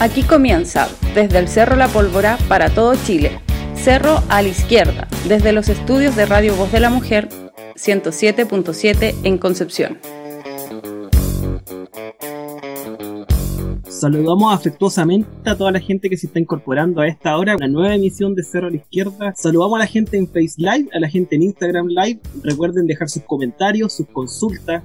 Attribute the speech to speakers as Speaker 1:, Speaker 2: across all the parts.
Speaker 1: Aquí comienza, desde el Cerro La Pólvora para todo Chile. Cerro a la izquierda, desde los estudios de Radio Voz de la Mujer 107.7 en Concepción.
Speaker 2: Saludamos afectuosamente a toda la gente que se está incorporando a esta hora, la nueva emisión de Cerro a la Izquierda. Saludamos a la gente en Face Live, a la gente en Instagram Live. Recuerden dejar sus comentarios, sus consultas.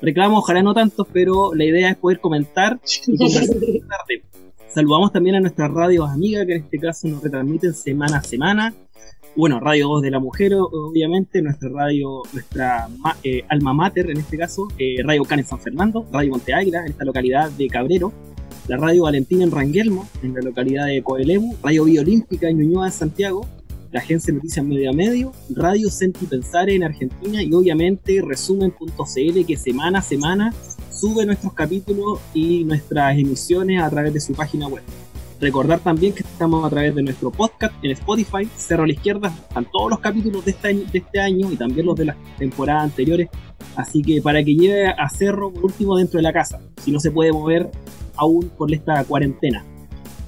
Speaker 2: Reclamos, ojalá no tantos, pero la idea es poder comentar y conversar tarde. Saludamos también a nuestras radios amigas que en este caso nos retransmiten semana a semana. Bueno, Radio Voz de la Mujer, obviamente, nuestra radio, nuestra eh, alma mater en este caso, eh, Radio Can San Fernando, Radio Monte Águila en esta localidad de Cabrero, la Radio Valentina en Ranguelmo, en la localidad de Coelemu, Radio Biolímpica en Ñuñoa, en Santiago, la agencia Noticias Medio a Medio, Radio Senti Pensare en Argentina. Y obviamente resumen.cl que semana a semana sube nuestros capítulos y nuestras emisiones a través de su página web. Recordar también que estamos a través de nuestro podcast en Spotify, Cerro a la Izquierda, están todos los capítulos de este, año, de este año y también los de las temporadas anteriores. Así que para que lleve a Cerro por último dentro de la casa, si no se puede mover aún por esta cuarentena.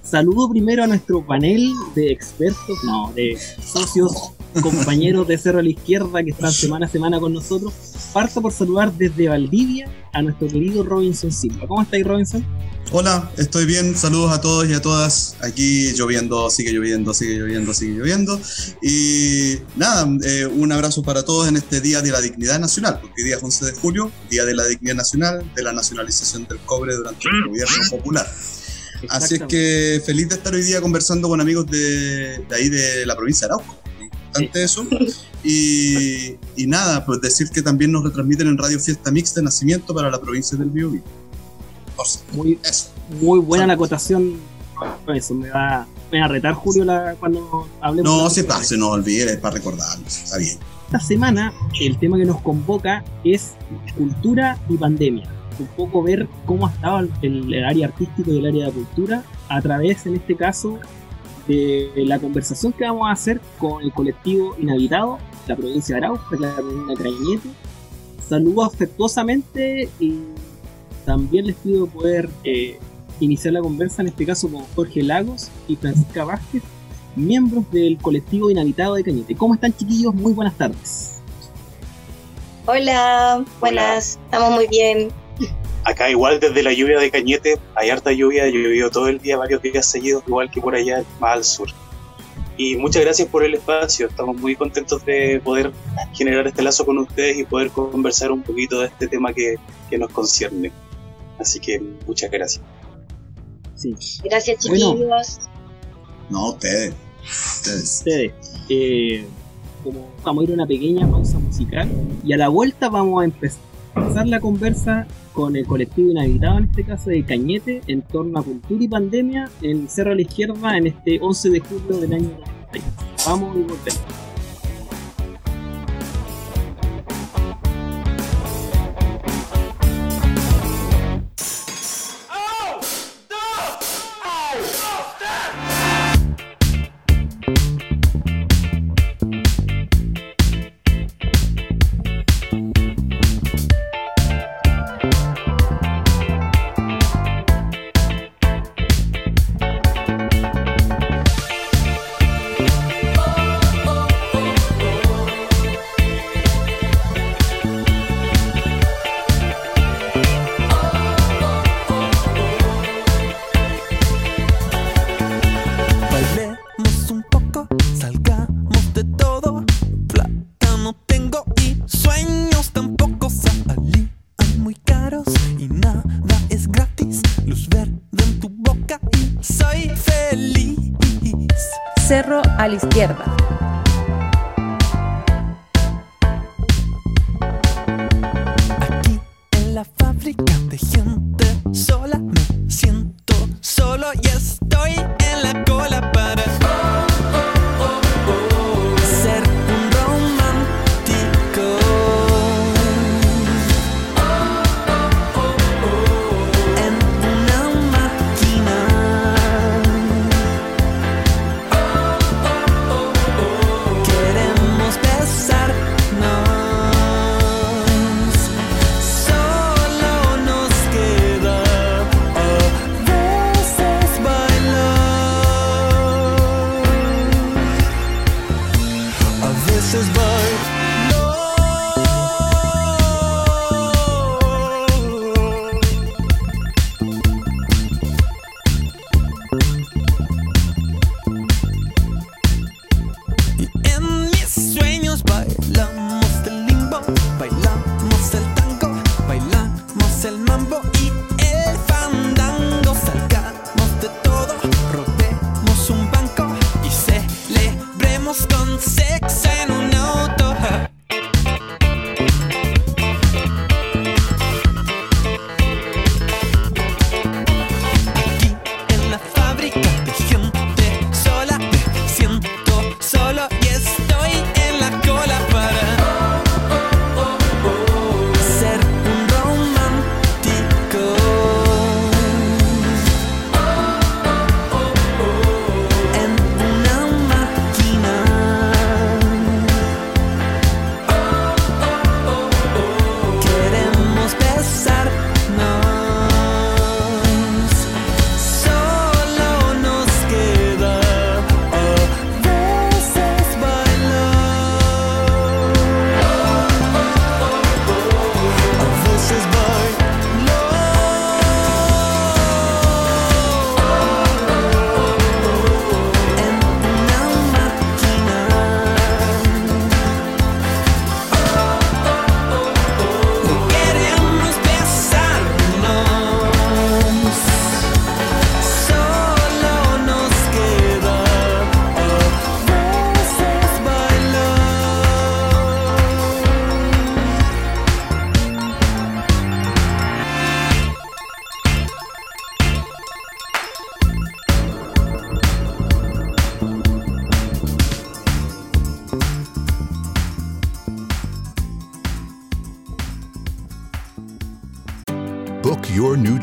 Speaker 2: Saludo primero a nuestro panel de expertos, no, de socios, compañeros de Cerro a la Izquierda que están semana a semana con nosotros. Parto por saludar desde Valdivia a nuestro querido Robinson Silva. ¿Cómo estáis, Robinson?
Speaker 3: Hola, estoy bien. Saludos a todos y a todas. Aquí lloviendo, sigue lloviendo, sigue lloviendo, sigue lloviendo. Y nada, eh, un abrazo para todos en este Día de la Dignidad Nacional, porque hoy día es 11 de julio, Día de la Dignidad Nacional, de la nacionalización del cobre durante el gobierno popular. Así es que feliz de estar hoy día conversando con amigos de, de ahí de la provincia de Arauco. Importante eso. Y, y, nada, pues decir que también nos retransmiten en Radio Fiesta Mixta de Nacimiento para la provincia del Biobío.
Speaker 2: Muy, muy buena la acotación. Eso me va, me va a retar Julio la, cuando hablemos.
Speaker 3: No, se pase, no olvide, es para recordarlo, está bien.
Speaker 2: Esta semana el tema que nos convoca es cultura y pandemia. Un poco ver cómo ha estado el, el área artística y el área de cultura a través, en este caso, de la conversación que vamos a hacer con el colectivo Inhabitado, la provincia de Arauco, la comuna de Trainete. Saludo afectuosamente y también les pido poder eh, iniciar la conversa, en este caso con Jorge Lagos y Francisca Vázquez, miembros del colectivo Inhabitado de Cañete. ¿Cómo están chiquillos? Muy buenas tardes.
Speaker 4: Hola, buenas, estamos muy bien.
Speaker 5: Acá igual desde la lluvia de Cañete, hay harta lluvia, ha llovido todo el día, varios días seguidos, igual que por allá más al sur. Y muchas gracias por el espacio, estamos muy contentos de poder generar este lazo con ustedes y poder conversar un poquito de este tema que, que nos concierne. Así que muchas gracias.
Speaker 4: Sí. Gracias, chiquillos. Bueno,
Speaker 3: no, ustedes.
Speaker 2: Ustedes. ustedes. Eh, como vamos a ir a una pequeña pausa musical y a la vuelta vamos a empezar la conversa con el colectivo inhabitado, en este caso de Cañete, en torno a cultura y pandemia en Cerro a la Izquierda en este 11 de julio del año 2020. Vamos y volvemos.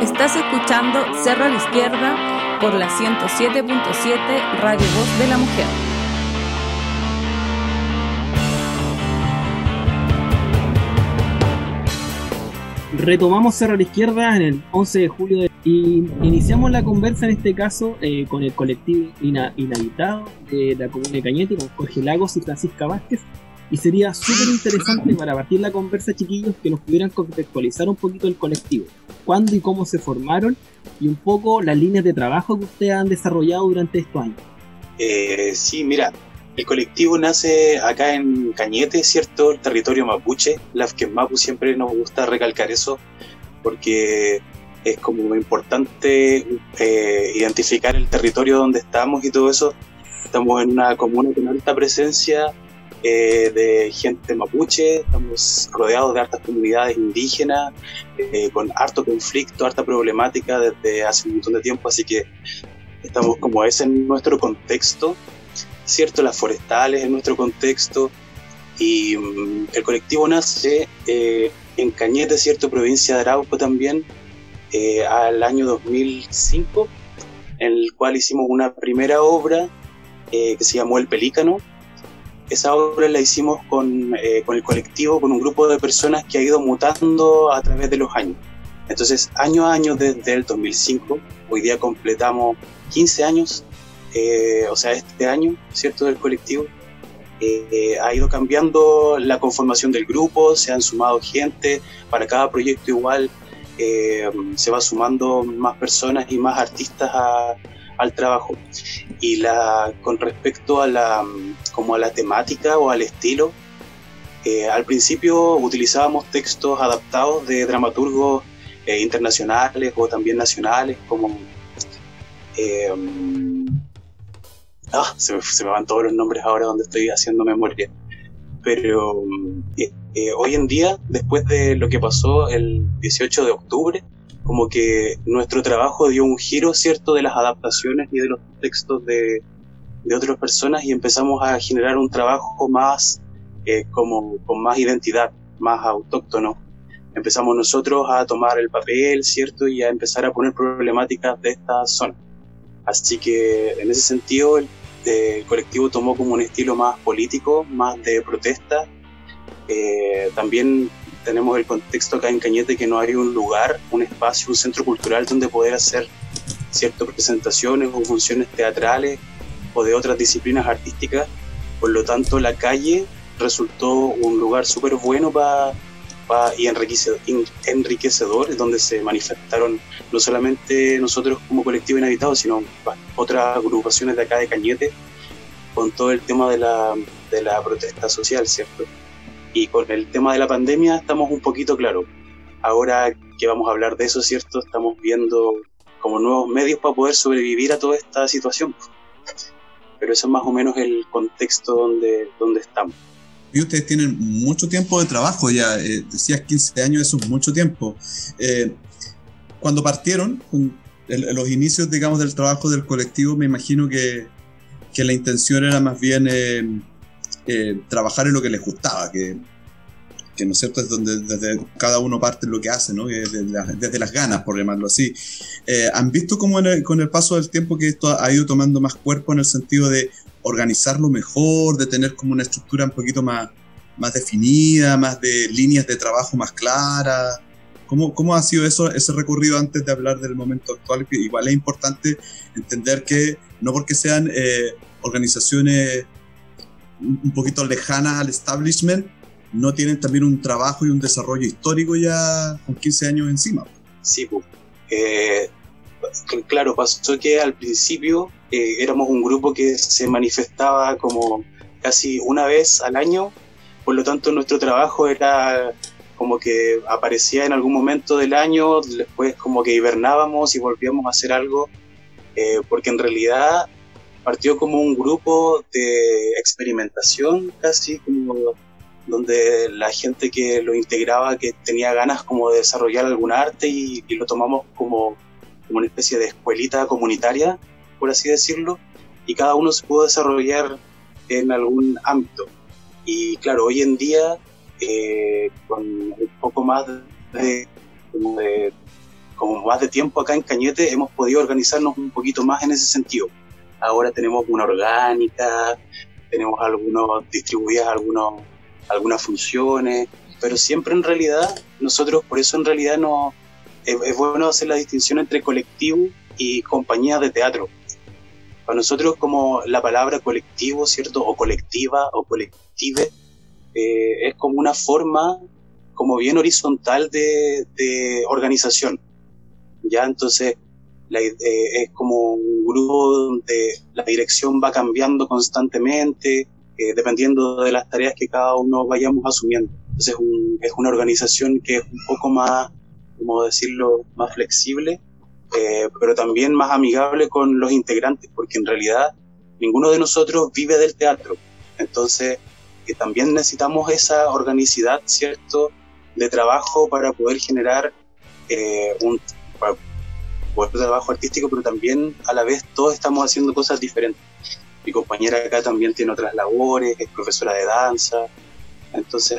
Speaker 1: Estás escuchando Cerro a la Izquierda por la 107.7 Radio Voz de la Mujer.
Speaker 2: Retomamos Cerro a la Izquierda en el 11 de julio y iniciamos la conversa en este caso eh, con el colectivo inhabitado de la comuna de Cañete, con Jorge Lagos y Francisca Vázquez. Y sería súper interesante para partir la conversa, chiquillos, que nos pudieran contextualizar un poquito el colectivo, cuándo y cómo se formaron y un poco las líneas de trabajo que ustedes han desarrollado durante estos años.
Speaker 5: Eh, sí, mira, el colectivo nace acá en Cañete, ¿cierto? El territorio mapuche. La que Mapu siempre nos gusta recalcar eso, porque es como importante eh, identificar el territorio donde estamos y todo eso. Estamos en una comuna con alta presencia eh, de gente mapuche, estamos rodeados de hartas comunidades indígenas, eh, con harto conflicto, harta problemática desde hace un montón de tiempo, así que estamos como ese en nuestro contexto ¿cierto? Las forestales en nuestro contexto. Y mm, el colectivo nace eh, en Cañete, ¿cierto? Provincia de Arauco también, eh, al año 2005, en el cual hicimos una primera obra eh, que se llamó El Pelícano. Esa obra la hicimos con, con el colectivo, con un grupo de personas que ha ido mutando a través de los años. Entonces, año a año desde el 2005, hoy día completamos 15 años eh, o sea, este año, ¿cierto?, del colectivo, eh, ha ido cambiando la conformación del grupo, se han sumado gente, para cada proyecto igual eh, se va sumando más personas y más artistas al trabajo. Y la, con respecto a la, como a la temática o al estilo, al principio utilizábamos textos adaptados de dramaturgos internacionales o también nacionales, como Ah, se, me, van todos los nombres ahora donde estoy haciendo memoria. Pero eh, eh, hoy en día, después de lo que pasó el 18 de octubre, como que nuestro trabajo dio un giro, ¿cierto?, de las adaptaciones y de los textos de, de otras personas y empezamos a generar un trabajo más, eh, como con más identidad, más autóctono. Empezamos nosotros a tomar el papel, ¿cierto?, y a empezar a poner problemáticas de esta zona. Así que en ese sentido el colectivo tomó como un estilo más político, más de protesta. Eh, también tenemos el contexto acá en Cañete que no hay un lugar, un espacio, un centro cultural donde poder hacer ciertas presentaciones o funciones teatrales o de otras disciplinas artísticas. Por lo tanto, la calle resultó un lugar súper bueno para y enriquecedor, donde se manifestaron no solamente nosotros como colectivo inhabitado, sino otras agrupaciones de acá de Cañete, con todo el tema de la, de la protesta social, ¿cierto? Y con el tema de la pandemia estamos un poquito claros. Ahora que vamos a hablar de eso, ¿cierto? Estamos viendo como nuevos medios para poder sobrevivir a toda esta situación. Pero eso es más o menos el contexto donde, donde estamos
Speaker 3: y ustedes tienen mucho tiempo de trabajo ya, eh, decías 15 años, eso es mucho tiempo. Eh, cuando partieron, en los inicios, digamos, del trabajo del colectivo, me imagino que, que la intención era más bien eh, trabajar en lo que les gustaba, que, que, ¿no es cierto?, es donde desde cada uno parte lo que hace, ¿no?, desde, desde las ganas, por llamarlo así. ¿Han visto cómo con el paso del tiempo que esto ha ido tomando más cuerpo en el sentido de organizarlo mejor, de tener como una estructura un poquito más, más definida, más de líneas de trabajo más claras. ¿Cómo, ¿Cómo ha sido eso, ese recorrido antes de hablar del momento actual? Igual es importante entender que no porque sean eh, organizaciones un poquito lejanas al establishment, no tienen también un trabajo y un desarrollo histórico ya con 15 años encima.
Speaker 5: Sí, pues. Eh, claro, pasó que al principio eh, éramos un grupo que se manifestaba como casi una vez al año por lo tanto nuestro trabajo era como que aparecía en algún momento del año, después como que hibernábamos y volvíamos a hacer algo, eh, porque en realidad partió como un grupo de experimentación casi, como donde la gente que lo integraba, que tenía ganas como de desarrollar algún arte y, lo tomamos como, como una especie de escuelita comunitaria, por así decirlo, y cada uno se pudo desarrollar en algún ámbito. Y claro, hoy en día eh, con un poco más de, como más de tiempo acá en Cañete, hemos podido organizarnos un poquito más en ese sentido. Ahora tenemos una orgánica, tenemos algunos distribuidas algunos, algunas funciones, pero siempre en realidad, nosotros por eso en realidad no, es, bueno hacer la distinción entre colectivo y compañías de teatro. Para nosotros como la palabra colectivo, ¿cierto? O colectiva o colective, eh, es como una forma como bien horizontal de, organización. Ya entonces eh, es como un grupo donde la dirección va cambiando constantemente, eh, dependiendo de las tareas que cada uno vayamos asumiendo. Entonces es una organización que es un poco más, como decirlo, más flexible, pero también más amigable con los integrantes, porque en realidad ninguno de nosotros vive del teatro. Entonces también necesitamos esa organicidad, ¿cierto?, de trabajo para poder generar eh, un trabajo artístico, pero también a la vez todos estamos haciendo cosas diferentes. Mi compañera acá también tiene otras labores, es profesora de danza, entonces,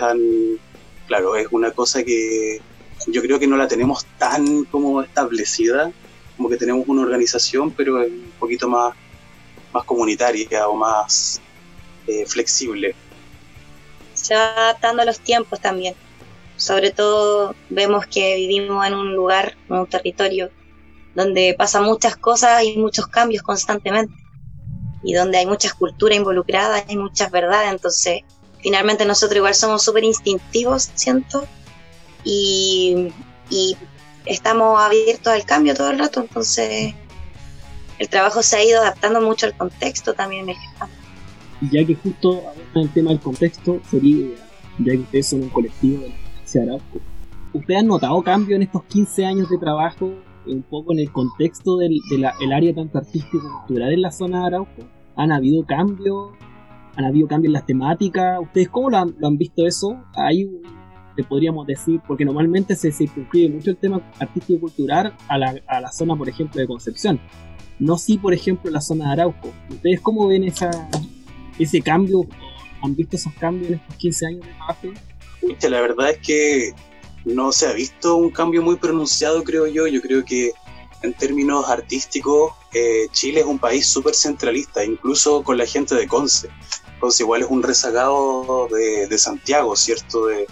Speaker 5: claro, es una cosa que yo creo que no la tenemos tan como establecida, como que tenemos una organización, pero es un poquito más, más comunitaria o más eh, flexible
Speaker 4: se va adaptando a los tiempos también. Sobre todo vemos que vivimos en un lugar, en un territorio, donde pasan muchas cosas y muchos cambios constantemente. Y donde hay muchas culturas involucradas, hay muchas verdades. Entonces, finalmente nosotros igual somos súper instintivos, siento. Y, y estamos abiertos al cambio todo el rato. Entonces, el trabajo se ha ido adaptando mucho al contexto también
Speaker 2: ya que justo el tema del contexto, sería, ya que ustedes son un colectivo de Arauco, ¿ustedes han notado cambio en estos 15 años de trabajo, un poco en el contexto del el área tanto artístico cultural en la zona de Arauco? ¿Han habido cambios? ¿Han habido cambios en las temáticas? ¿Ustedes cómo lo han, visto eso? Hay te podríamos decir, porque normalmente se circunscribe mucho el tema artístico y cultural a la, a la zona, por ejemplo, de Concepción. No sí, por ejemplo, la zona de Arauco. ¿Ustedes cómo ven esa, ese cambio, ¿han visto esos cambios en estos 15 años de trabajo?
Speaker 5: La verdad es que no se ha visto un cambio muy pronunciado, creo yo. Yo creo que en términos artísticos, eh, Chile es un país súper centralista, incluso con la gente de Conce. Conce igual es un rezagado de, Santiago, ¿cierto? De,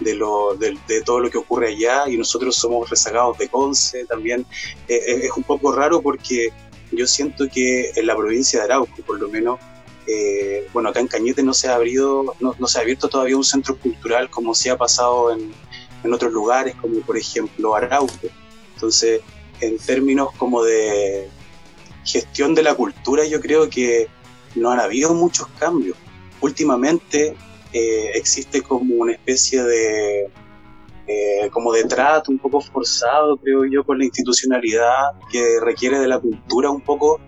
Speaker 5: de, lo, de, todo lo que ocurre allá y nosotros somos rezagados de Conce también. Eh, es un poco raro porque yo siento que en la provincia de Arauco, por lo menos, eh, bueno, acá en Cañete no se ha abrido, no, se ha abierto todavía un centro cultural como se ha pasado en, otros lugares, como por ejemplo Arauco. Entonces, en términos como de gestión de la cultura, yo creo que no han habido muchos cambios. Últimamente eh, existe como una especie de eh, como de trato un poco forzado, creo yo, con la institucionalidad que requiere de la cultura un poco,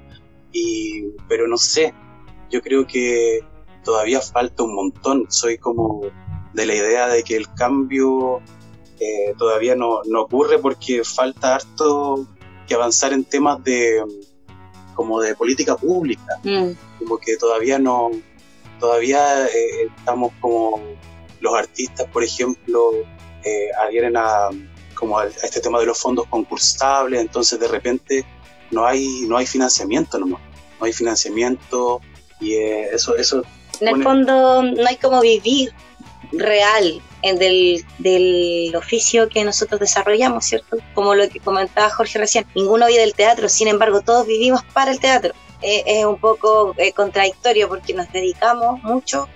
Speaker 5: y, pero no sé, yo creo que todavía falta un montón. Soy como de la idea de que el cambio eh, todavía no, ocurre porque falta harto que avanzar en temas de como de política pública. Mm. Como que todavía no, todavía eh, estamos como los artistas, por ejemplo, eh, adhieren a como a este tema de los fondos concursables, entonces de repente no hay, no hay financiamiento nomás, no hay financiamiento, y eh, eso, eso...
Speaker 4: En el fondo no hay como vivir real del, del, oficio que nosotros desarrollamos, ¿cierto? Como lo que comentaba Jorge recién, ninguno vive del teatro, sin embargo todos vivimos para el teatro. Eh, es un poco eh, contradictorio porque nos dedicamos mucho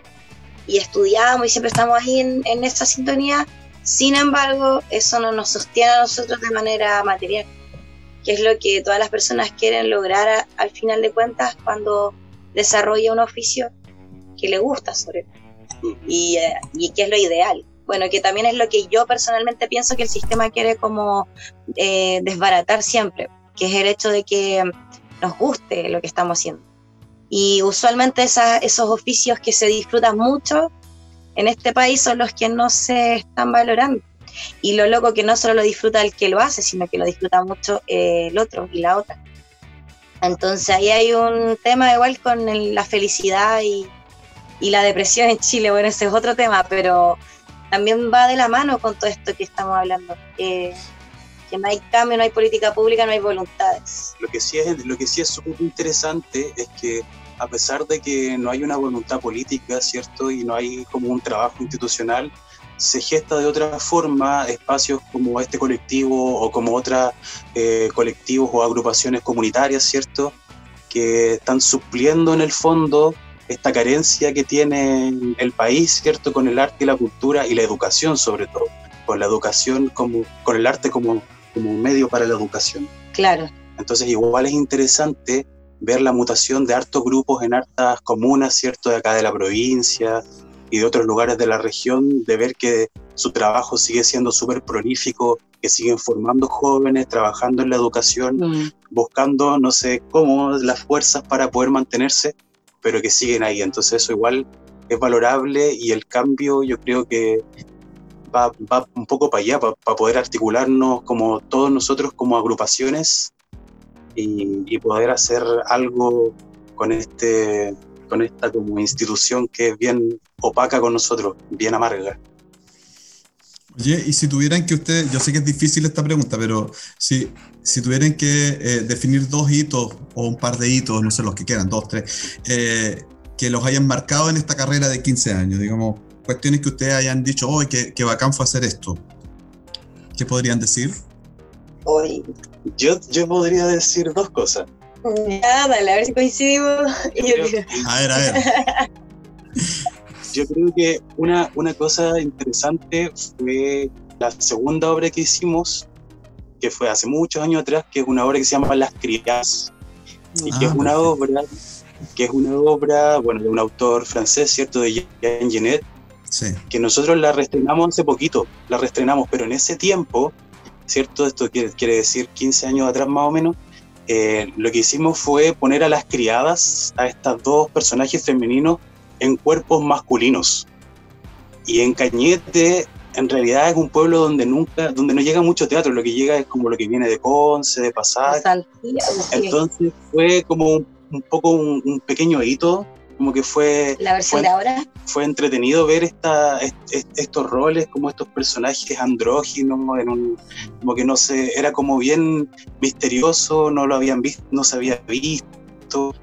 Speaker 4: y estudiamos y siempre estamos ahí en, en esa sintonía, sin embargo eso no nos sostiene a nosotros de manera material, que es lo que todas las personas quieren lograr al final de cuentas cuando desarrolla un oficio que le gusta sobre todo. y, eh, y que es lo ideal. Bueno, que también es lo que yo personalmente pienso que el sistema quiere como eh, desbaratar siempre, que es el hecho de que nos guste lo que estamos haciendo. Y usualmente esos oficios que se disfrutan mucho en este país son los que no se están valorando. Y lo loco que no solo lo disfruta el que lo hace, sino que lo disfruta mucho eh, el otro y la otra. Entonces ahí hay un tema igual con la felicidad y, y, la depresión en Chile. Bueno, ese es otro tema, pero también va de la mano con todo esto que estamos hablando. Eh, que no hay cambio, no hay política pública, no hay voluntades.
Speaker 5: Lo que sí es, lo que sí es súper interesante es que a pesar de que no hay una voluntad política, ¿cierto? Y no hay como un trabajo institucional, se gesta de otra forma espacios como este colectivo o como otros eh, colectivos o agrupaciones comunitarias, ¿cierto? Que están supliendo en el fondo esta carencia que tiene el país, ¿cierto? Con el arte y la cultura y la educación sobre todo, con la educación como, con el arte como, como un medio para la educación.
Speaker 4: Claro.
Speaker 5: Entonces igual es interesante ver la mutación de hartos grupos en hartas comunas, ¿cierto? De acá de la provincia y de otros lugares de la región, de ver que su trabajo sigue siendo súper prolífico, que siguen formando jóvenes, trabajando en la educación, mm. buscando, no sé cómo, las fuerzas para poder mantenerse, pero que siguen ahí. Entonces eso igual es valorable y el cambio yo creo que va, va un poco para allá, para, poder articularnos como todos nosotros como agrupaciones y, poder hacer algo con este con esta como institución que es bien opaca con nosotros, bien amarga.
Speaker 3: Oye, y si tuvieran que ustedes, yo sé que es difícil esta pregunta, pero si, si tuvieran que eh, definir dos hitos o un par de hitos, no sé, los que quieran, dos, tres, eh, que los hayan marcado en esta carrera de 15 años, digamos, cuestiones que ustedes hayan dicho, hoy que, que bacán fue hacer esto, ¿qué podrían decir?
Speaker 4: Hoy,
Speaker 5: yo, yo podría decir dos cosas.
Speaker 4: Ya, dale, a ver si coincidimos.
Speaker 3: a ver, a ver.
Speaker 5: Yo creo que una, una cosa interesante fue la segunda obra que hicimos, que fue hace muchos años atrás, que es una obra que se llama Las Criadas, y que es ah, una obra que es una obra, bueno, de un autor francés, ¿cierto?, de Jean Genet, sí. que nosotros la reestrenamos hace poquito, la reestrenamos, pero en ese tiempo ¿cierto? Esto quiere, quiere decir 15 años atrás más o menos. Eh, lo que hicimos fue poner a las criadas, a estos dos personajes femeninos, en cuerpos masculinos. Y en Cañete, en realidad es un pueblo donde nunca, donde no llega mucho teatro, lo que llega es como lo que viene de Conce, de Pasar. Entonces fue como un, un poco un, un, pequeño hito como que fue...
Speaker 4: La versión de ahora.
Speaker 5: Fue entretenido ver esta, estos roles, como estos personajes andróginos, en un, como que no sé, era como bien misterioso, no lo habían visto, no se había visto.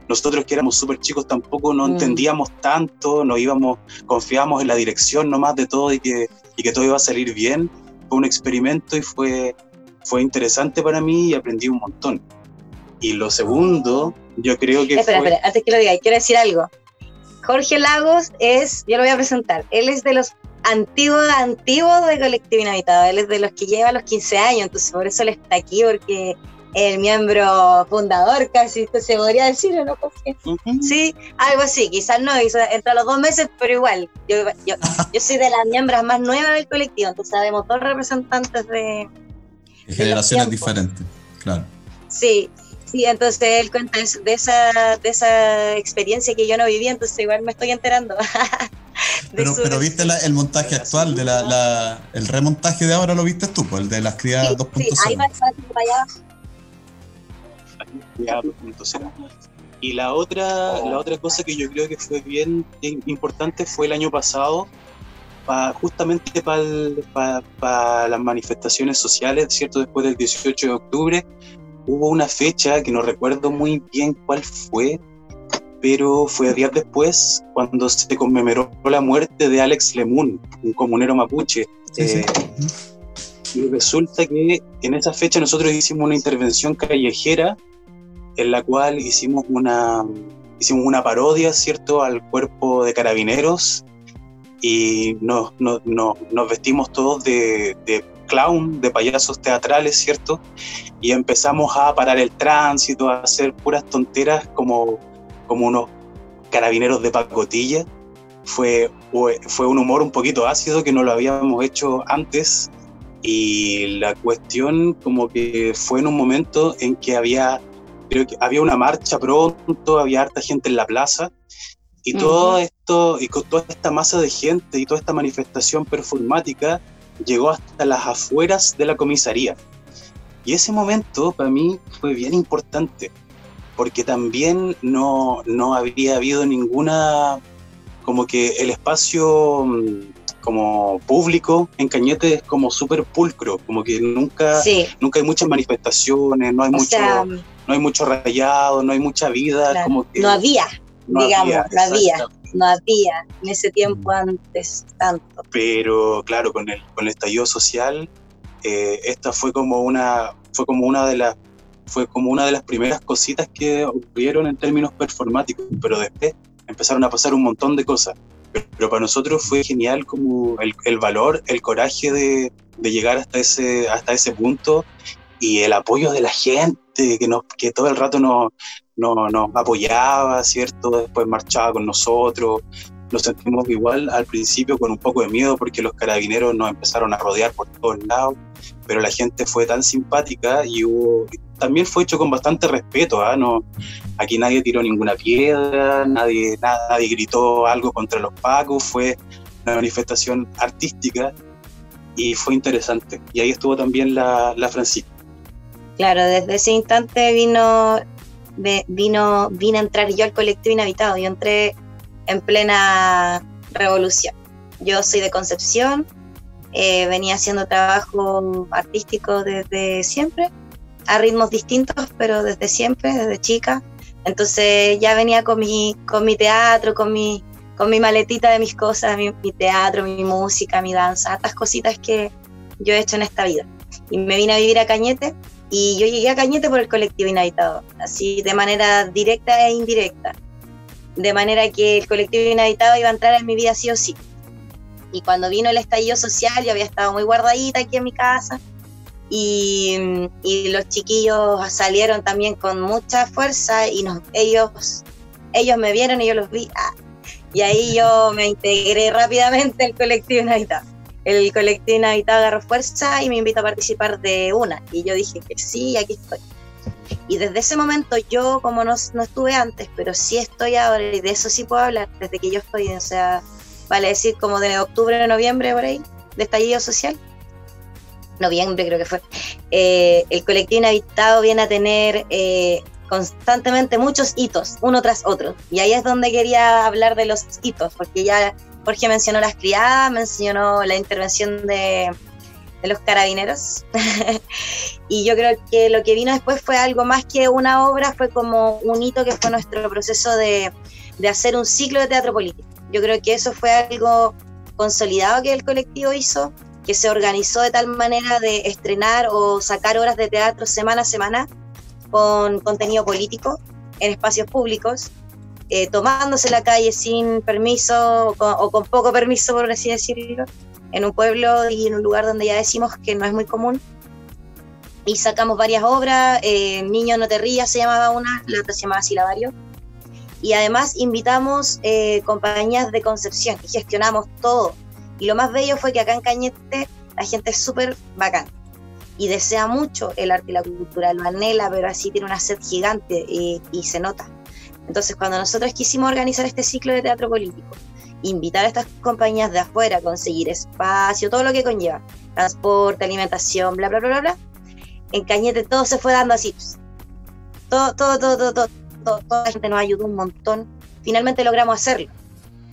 Speaker 5: Nosotros que éramos súper chicos tampoco no mm. entendíamos tanto, nos íbamos, confiábamos en la dirección nomás de todo y que, y que todo iba a salir bien. Fue un experimento y fue, fue interesante para mí y aprendí un montón. Y lo segundo, yo creo que.
Speaker 4: Espera, espera, antes que lo diga, quiero decir algo. Jorge Lagos es, yo lo voy a presentar, él es de los antiguos, antiguos de Colectivo Inhabitado, él es de los que lleva los 15 años, entonces por eso él está aquí, porque el miembro fundador casi, se podría decir, ¿no? Sí, algo así, quizás no, entre los dos meses, pero igual, yo, yo, yo soy de las miembros más nuevas del colectivo, entonces sabemos todos representantes de...
Speaker 3: generaciones diferentes, claro.
Speaker 4: Sí, Sí, entonces él cuenta de esa, de esa experiencia que yo no viví, entonces igual me estoy enterando.
Speaker 3: pero, pero viste el montaje actual, de la, la, el remontaje de ahora lo viste tú, pues, el de las criadas 2.0. Sí, ahí va,
Speaker 5: allá. Y la otra, la otra cosa que yo creo que fue bien importante fue el año pasado, justamente para pa, las manifestaciones sociales, ¿cierto? Después del 18 de octubre, hubo una fecha que no recuerdo muy bien cuál fue, pero fue días después cuando se conmemoró la muerte de Alex Lemun, un comunero mapuche. Eh, y resulta que en esa fecha nosotros hicimos una intervención callejera en la cual hicimos una, hicimos una parodia, ¿cierto?, al cuerpo de carabineros y nos, nos, nos vestimos todos de, de clown, de payasos teatrales, ¿cierto? Y empezamos a parar el tránsito, a hacer puras tonteras como, como unos carabineros de pacotilla. Fue fue un humor un poquito ácido que no lo habíamos hecho antes y la cuestión como que fue en un momento en que había, creo que había una marcha pronto, había harta gente en la plaza y todo esto, y con toda esta masa de gente y toda esta manifestación performática llegó hasta las afueras de la comisaría. Y ese momento para mí fue bien importante, porque también no, no había habido ninguna, como que el espacio mm, como público en Cañete es como súper pulcro, como que nunca, nunca hay muchas manifestaciones, no hay mucho, no hay mucho rayado, no hay mucha vida, como que
Speaker 4: no había, digamos, no había, no había en ese tiempo antes tanto.
Speaker 5: Pero claro, con el, con el estallido social, eh, esta fue como una, fue como una de las fue como una de las primeras cositas que ocurrieron en términos performáticos, pero después empezaron a pasar un montón de cosas pero para nosotros fue genial como el, el valor, el coraje de, de, llegar hasta ese, hasta ese punto y el apoyo de la gente que, nos, que todo el rato nos, nos, nos apoyaba, ¿cierto? Después marchaba con nosotros. Nos sentimos igual al principio con un poco de miedo porque los carabineros nos empezaron a rodear por todos lados, pero la gente fue tan simpática y hubo, también fue hecho con bastante respeto. ¿ah? No, aquí nadie tiró ninguna piedra, nadie, nadie gritó algo contra los pacos, fue una manifestación artística y fue interesante. Y ahí estuvo también la, la Francisca.
Speaker 4: Claro, desde ese instante vino, vino, vino a entrar yo al colectivo inhabitado. Yo entré en plena revolución. Yo soy de Concepción, eh, venía haciendo trabajo artístico desde siempre a ritmos distintos, pero desde siempre, desde chica. Entonces ya venía con mi, con mi teatro, con mi, con mi maletita de mis cosas, mi, teatro, mi música, mi danza, estas cositas que yo he hecho en esta vida. Y me vine a vivir a Cañete y yo llegué a Cañete por el colectivo inhabitado, así de manera directa e indirecta. De manera que el colectivo inhabitado iba a entrar en mi vida sí o sí. Y cuando vino el estallido social, yo había estado muy guardadita aquí en mi casa y, los chiquillos salieron también con mucha fuerza y nos, ellos, ellos me vieron y yo los vi. Ah, y ahí yo me integré rápidamente al colectivo Inhabitado. El colectivo Inhabitado agarró fuerza y me invitó a participar de una. Y yo dije que sí, aquí estoy. Y desde ese momento yo, como no, no estuve antes, pero sí estoy ahora, y de eso sí puedo hablar, desde que yo estoy, o sea, vale decir como de octubre, noviembre, por ahí, de estallido social, noviembre creo que fue, eh, el colectivo inhabitado viene a tener eh, constantemente muchos hitos, uno tras otro. Y ahí es donde quería hablar de los hitos, porque ya Jorge mencionó las criadas, mencionó la intervención de, de los carabineros. y yo creo que lo que vino después fue algo más que una obra, fue como un hito que fue nuestro proceso de, de hacer un ciclo de teatro político. Yo creo que eso fue algo consolidado que el colectivo hizo, que se organizó de tal manera de estrenar o sacar horas de teatro semana a semana con contenido político en espacios públicos, eh, tomándose la calle sin permiso o con, poco permiso, por así decirlo, en un pueblo y en un lugar donde ya decimos que no es muy común. Y sacamos varias obras, eh, Niño no te rías se llamaba una, la otra se llamaba Silabario. Y además invitamos eh, compañías de Concepción y gestionamos todo, y lo más bello fue que acá en Cañete la gente es súper bacán y desea mucho el arte y la cultura, lo anhela, pero así tiene una sed gigante y, se nota. Entonces, cuando nosotros quisimos organizar este ciclo de teatro político, invitar a estas compañías de afuera conseguir espacio, todo lo que conlleva, transporte, alimentación, bla, bla, bla, bla, bla, en Cañete todo se fue dando así. Todo, todo, todo, todo, todo, toda la gente nos ayudó un montón. Finalmente logramos hacerlo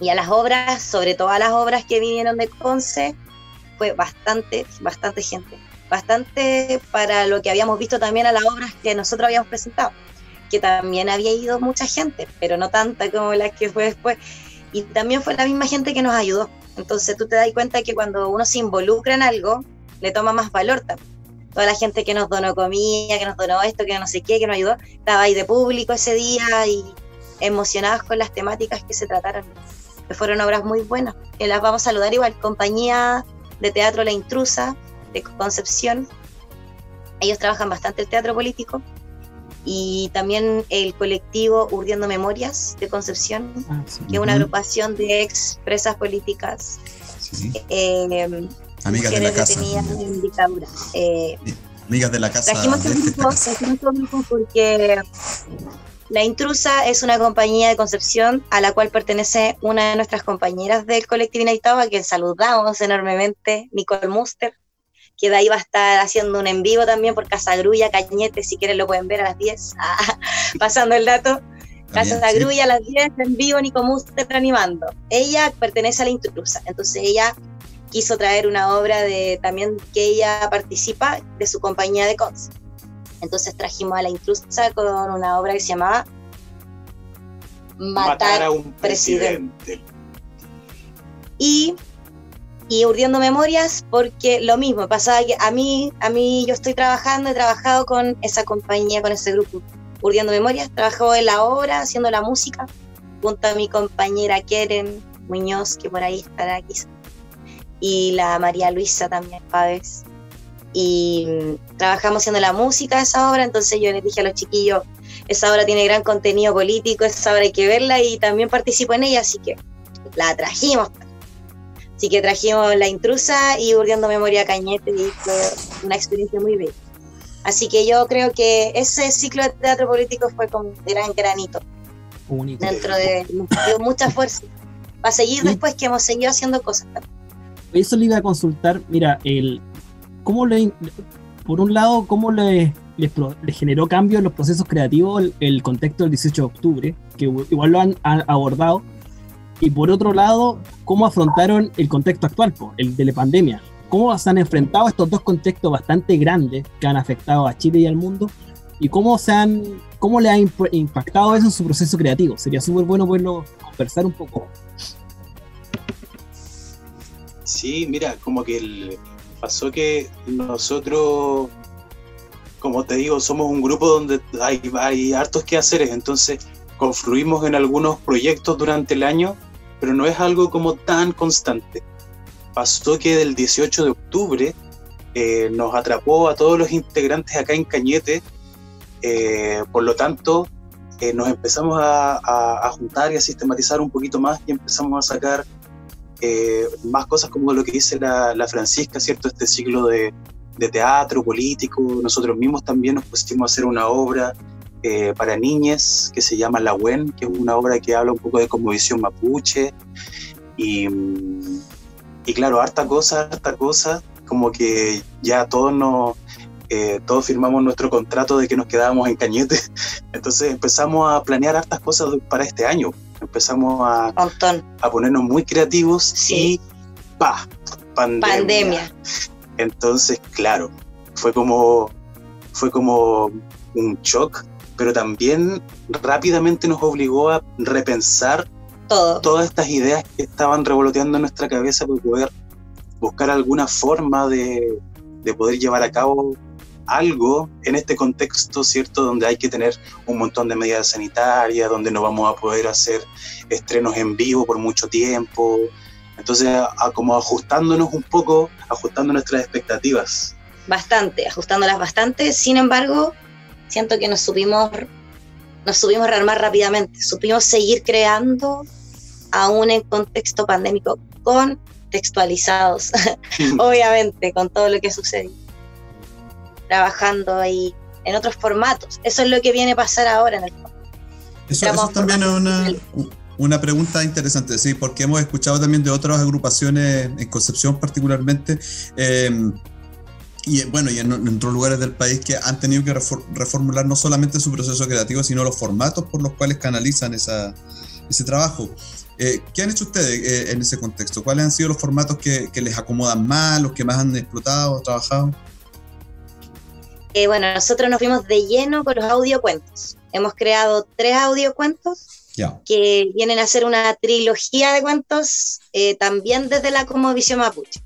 Speaker 4: y a las obras, sobre todo a las obras que vinieron de Conce, fue bastante, bastante gente. Bastante para lo que habíamos visto también a las obras que nosotros habíamos presentado, que también había ido mucha gente, pero no tanta como la que fue después. Y también fue la misma gente que nos ayudó. Entonces tú te das cuenta que cuando uno se involucra en algo, le toma más valor también. Toda la gente que nos donó comida, que nos donó esto, que no sé qué, que nos ayudó, estaba ahí de público ese día y emocionados con las temáticas que se trataron que fueron obras muy buenas. Que las vamos a saludar igual, compañía de teatro La Intrusa, de Concepción. Ellos trabajan bastante el teatro político y también el colectivo Urdiendo Memorias de Concepción, ah, que es una agrupación de expresas políticas.
Speaker 3: Eh, Amigas de la casa.
Speaker 4: Eh,
Speaker 3: Amigas de la casa.
Speaker 4: Trajimos este grupo, porque La Intrusa es una compañía de Concepción a la cual pertenece una de nuestras compañeras del colectivo Inhabitado, a quien saludamos enormemente, Nicole Muster que de ahí va a estar haciendo un en vivo también por Casa Grulla, Cañete, si quieren lo pueden ver a las 10, ah, pasando el dato. Casa Grulla a las 10 en vivo, Nico Muster animando. Ella pertenece a la intrusa, entonces ella quiso traer una obra de también que ella participa de su compañía de cons. Entonces trajimos a la intrusa con una obra que se llamaba Matar, a un presidente. Y y urdiendo memorias porque lo mismo pasaba que a mí a mí yo estoy trabajando he trabajado con esa compañía con ese grupo. Urdiendo memorias trabajado en la obra haciendo la música junto a mi compañera Keren Muñoz que por ahí estará aquí y la María Luisa también Pávez y trabajamos haciendo la música de esa obra entonces yo les dije a los chiquillos esa obra tiene gran contenido político esa obra hay que verla y también participo en ella así que la trajimos Así que trajimos La Intrusa y Urdiendo Memoria Cañete y fue una experiencia muy bella. Así que yo creo que ese ciclo de teatro político fue con gran granito. Dentro de, de mucha fuerza. Para seguir después que hemos seguido haciendo cosas.
Speaker 2: Eso le iba a consultar, mira, el cómo le, por un lado, cómo le, le, generó cambio en los procesos creativos el, contexto del 18 de octubre, que igual lo han abordado, y por otro lado, cómo afrontaron el contexto actual, el de la pandemia. ¿Cómo se han enfrentado estos dos contextos bastante grandes que han afectado a Chile y al mundo? ¿Y cómo, se han, cómo le ha impactado eso en su proceso creativo? Sería súper bueno poderlo conversar un poco.
Speaker 5: Sí, mira, como que pasó que nosotros, como te digo, somos un grupo donde hay, hay hartos quehaceres, entonces confluimos en algunos proyectos durante el año pero no es algo como tan constante. Pasó que del 18 de octubre eh, nos atrapó a todos los integrantes acá en Cañete, eh, por lo tanto eh, nos empezamos a, juntar y a sistematizar un poquito más y empezamos a sacar más cosas como lo que dice la, Francisca, ¿cierto? Este ciclo de, teatro político, nosotros mismos también nos pusimos a hacer una obra eh, para niñas que se llama La WEN, que es una obra que habla un poco de visión mapuche. Y, y claro, harta cosa, harta cosa, como que ya todos nos, eh, todos firmamos nuestro contrato de que nos quedábamos en Cañete. Entonces empezamos a planear hartas cosas para este año. Empezamos a, a ponernos muy creativos y ¡pa! Pandemia. pandemia. Entonces, claro, fue como, fue como un shock pero también rápidamente nos obligó a repensar todas estas ideas que estaban revoloteando en nuestra cabeza para poder buscar alguna forma de, poder llevar a cabo algo en este contexto, ¿cierto? Donde hay que tener un montón de medidas sanitarias, donde no vamos a poder hacer estrenos en vivo por mucho tiempo. Entonces, como ajustándonos un poco, ajustando nuestras expectativas.
Speaker 4: Bastante, ajustándolas bastante. Sin embargo, siento que nos supimos, nos supimos rearmar rápidamente, supimos seguir creando aún en contexto pandémico, contextualizados, obviamente, con todo lo que sucedió, trabajando ahí en otros formatos. Eso es lo que viene a pasar ahora en el
Speaker 3: Eso, eso también es una, una pregunta interesante, sí, porque hemos escuchado también de otras agrupaciones en Concepción particularmente. Eh, y bueno, y en, otros lugares del país que han tenido que reformular no solamente su proceso creativo, sino los formatos por los cuales canalizan esa, ese trabajo. Eh, ¿Qué han hecho ustedes eh, en ese contexto? ¿Cuáles han sido los formatos que, que, les acomodan más, los que más han explotado, trabajado?
Speaker 4: Eh, bueno, nosotros nos fuimos de lleno con los audiocuentos. Hemos creado tres audiocuentos que vienen a ser una trilogía de cuentos también desde la Visión Mapuche.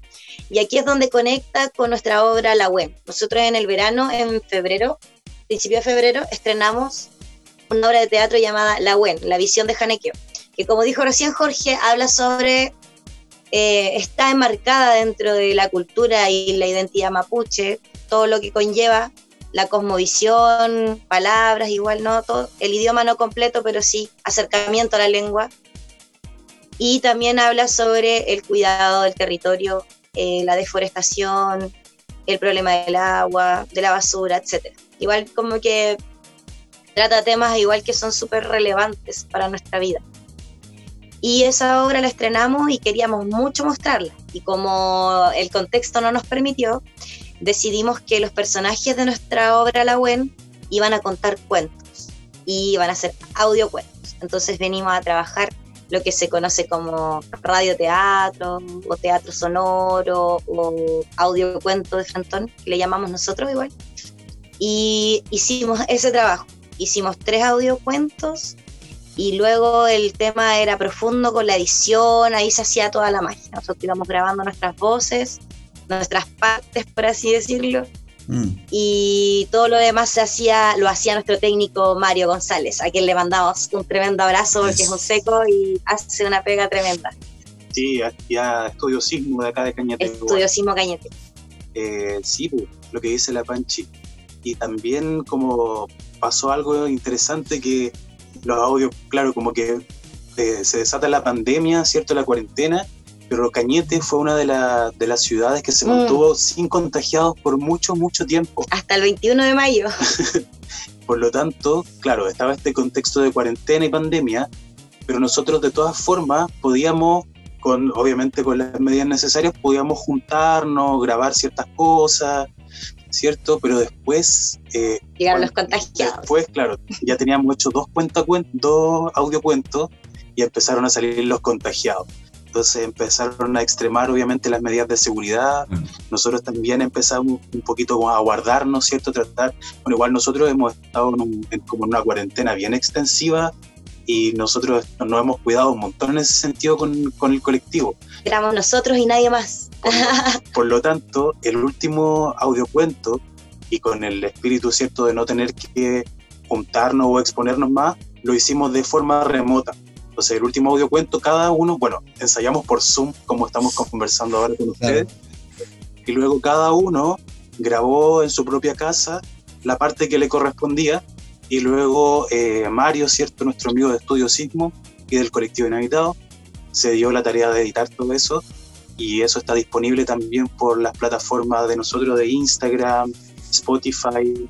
Speaker 4: Y aquí es donde conecta con nuestra obra La Web. Nosotros en el verano, en febrero, principio de febrero, estrenamos una obra de teatro llamada La Web, La visión de Janequeo, que como dijo recién Jorge, habla sobre, eh, está enmarcada dentro de la cultura y la identidad mapuche, todo lo que conlleva la cosmovisión, palabras, igual no todo, el idioma no completo, pero sí acercamiento a la lengua. Y también habla sobre el cuidado del territorio, eh, la deforestación, el problema del agua, de la basura, etc. Igual como que trata temas igual que son súper relevantes para nuestra vida. Y esa obra la estrenamos y queríamos mucho mostrarla. Y como el contexto no nos permitió, decidimos que los personajes de nuestra obra La WEN iban a contar cuentos y iban a hacer audiocuentos. Entonces venimos a trabajar lo que se conoce como radioteatro o teatro sonoro o audiocuento de Frantón, que le llamamos nosotros igual. Y hicimos ese trabajo. Hicimos tres audiocuentos y luego el tema era profundo con la edición, ahí se hacía toda la magia. Nosotros íbamos grabando nuestras voces, nuestras partes, por así decirlo, mm. y todo lo demás se hacía, lo hacía nuestro técnico Mario González, a quien le mandamos un tremendo abrazo porque es un seco y hace una pega tremenda.
Speaker 5: Sí, ya Estudio Sismo de acá de Cañete.
Speaker 4: Estudio Sismo Cañete.
Speaker 5: Eh, sí, lo que dice la Panchi. Y también como pasó algo interesante que los audios, claro, como que eh, se desata la pandemia, ¿cierto? La cuarentena, pero Cañete fue una de, de las ciudades que se mm. mantuvo sin contagiados por mucho, mucho tiempo.
Speaker 4: Hasta el 21 de mayo.
Speaker 5: por lo tanto, claro, estaba este contexto de cuarentena y pandemia, pero nosotros de todas formas podíamos, con, obviamente con las medidas necesarias, podíamos juntarnos, grabar ciertas cosas, ¿cierto? Pero después...
Speaker 4: Eh, Llegaron los contagiados.
Speaker 5: Después, claro, ya teníamos hecho dos, cuenta, dos audiocuentos y empezaron a salir los contagiados. Entonces empezaron a extremar obviamente las medidas de seguridad. Mm. Nosotros también empezamos un poquito a guardarnos, ¿cierto? Tratar, bueno, igual nosotros hemos estado en, como en una cuarentena bien extensiva y nosotros nos hemos cuidado un montón en ese sentido con, con el colectivo.
Speaker 4: Éramos nosotros y nadie más.
Speaker 5: Por lo, tanto, el último audiocuento y con el espíritu cierto de no tener que juntarnos o exponernos más, lo hicimos de forma remota. Entonces, el último audiocuento, cada uno, bueno, ensayamos por Zoom, como estamos conversando ahora con ustedes, y luego cada uno grabó en su propia casa la parte que le correspondía, y luego eh, Mario, ¿cierto? Nuestro amigo de Estudio Sismo y del colectivo Inhabitado, se dio la tarea de editar todo eso y eso está disponible también por las plataformas de nosotros de Instagram, Spotify,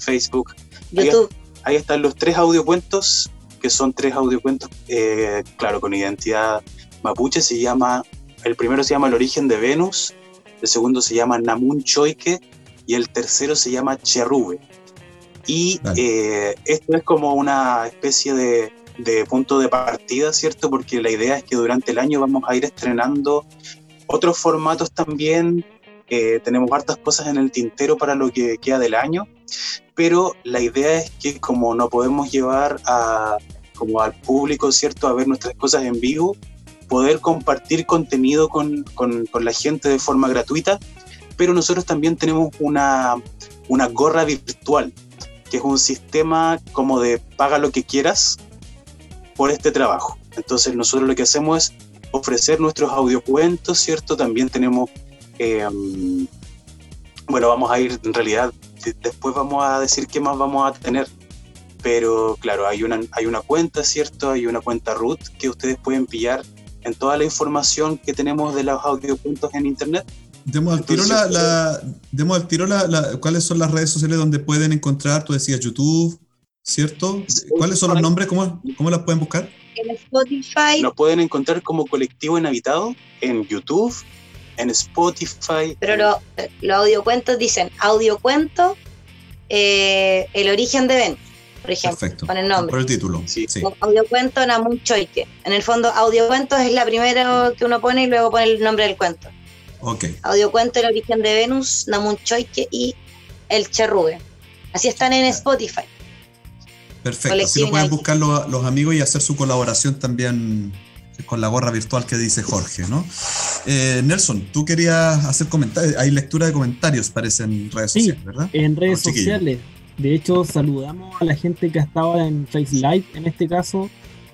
Speaker 5: Facebook.
Speaker 4: YouTube.
Speaker 5: Ahí, están los tres audiocuentos, que son tres audiocuentos, eh, claro, con identidad mapuche. Se llama, el primero se llama El origen de Venus, el segundo se llama Namun Choike y el tercero se llama Cherrube. Y eh, esto es como una especie de de punto de partida, ¿cierto? Porque la idea es que durante el año vamos a ir estrenando otros formatos también. Eh, tenemos hartas cosas en el tintero para lo que queda del año, pero la idea es que como no podemos llevar a, como al público, ¿cierto?, a ver nuestras cosas en vivo, poder compartir contenido con, con, con la gente de forma gratuita, pero nosotros también tenemos una, una gorra virtual, que es un sistema como de paga lo que quieras, por este trabajo. Entonces nosotros lo que hacemos es ofrecer nuestros audiocuentos, ¿cierto? También tenemos, em, bueno, vamos a ir, en realidad, después vamos a decir qué más vamos a tener, pero claro, hay una, hay una cuenta, ¿cierto? Hay una cuenta root que ustedes pueden pillar en toda la información que tenemos de los audiocuentos en Internet.
Speaker 3: Demos al tiro, la, demos al tiro la, cuáles son las redes sociales donde pueden encontrar, tú decías YouTube, ¿cierto? ¿Cuáles son los nombres? ¿Cómo, cómo las pueden buscar?
Speaker 4: En Spotify.
Speaker 5: Nos pueden encontrar como Colectivo Inhabitado en YouTube, en Spotify.
Speaker 4: Pero los audiocuentos dicen audiocuento, eh, el origen de Ben, por ejemplo, Perfecto. con el nombre.
Speaker 3: Por el título.
Speaker 4: Sí. sí. Audiocuento Namun Choike. En el fondo, audiocuento es la primera que uno pone y luego pone el nombre del cuento.
Speaker 3: Ok.
Speaker 4: Audiocuento, el origen de Venus, Namun Choike y el Cherrube. Así están en Spotify.
Speaker 3: Perfecto, así lo pueden buscar los, amigos y hacer su colaboración también con la gorra virtual que dice Jorge, ¿no? Eh, Nelson, tú querías hacer comentarios, hay lectura de comentarios, parece en redes sociales, ¿verdad?
Speaker 2: En redes sociales. De hecho, saludamos a la gente que ha estado en Face Live, en este caso,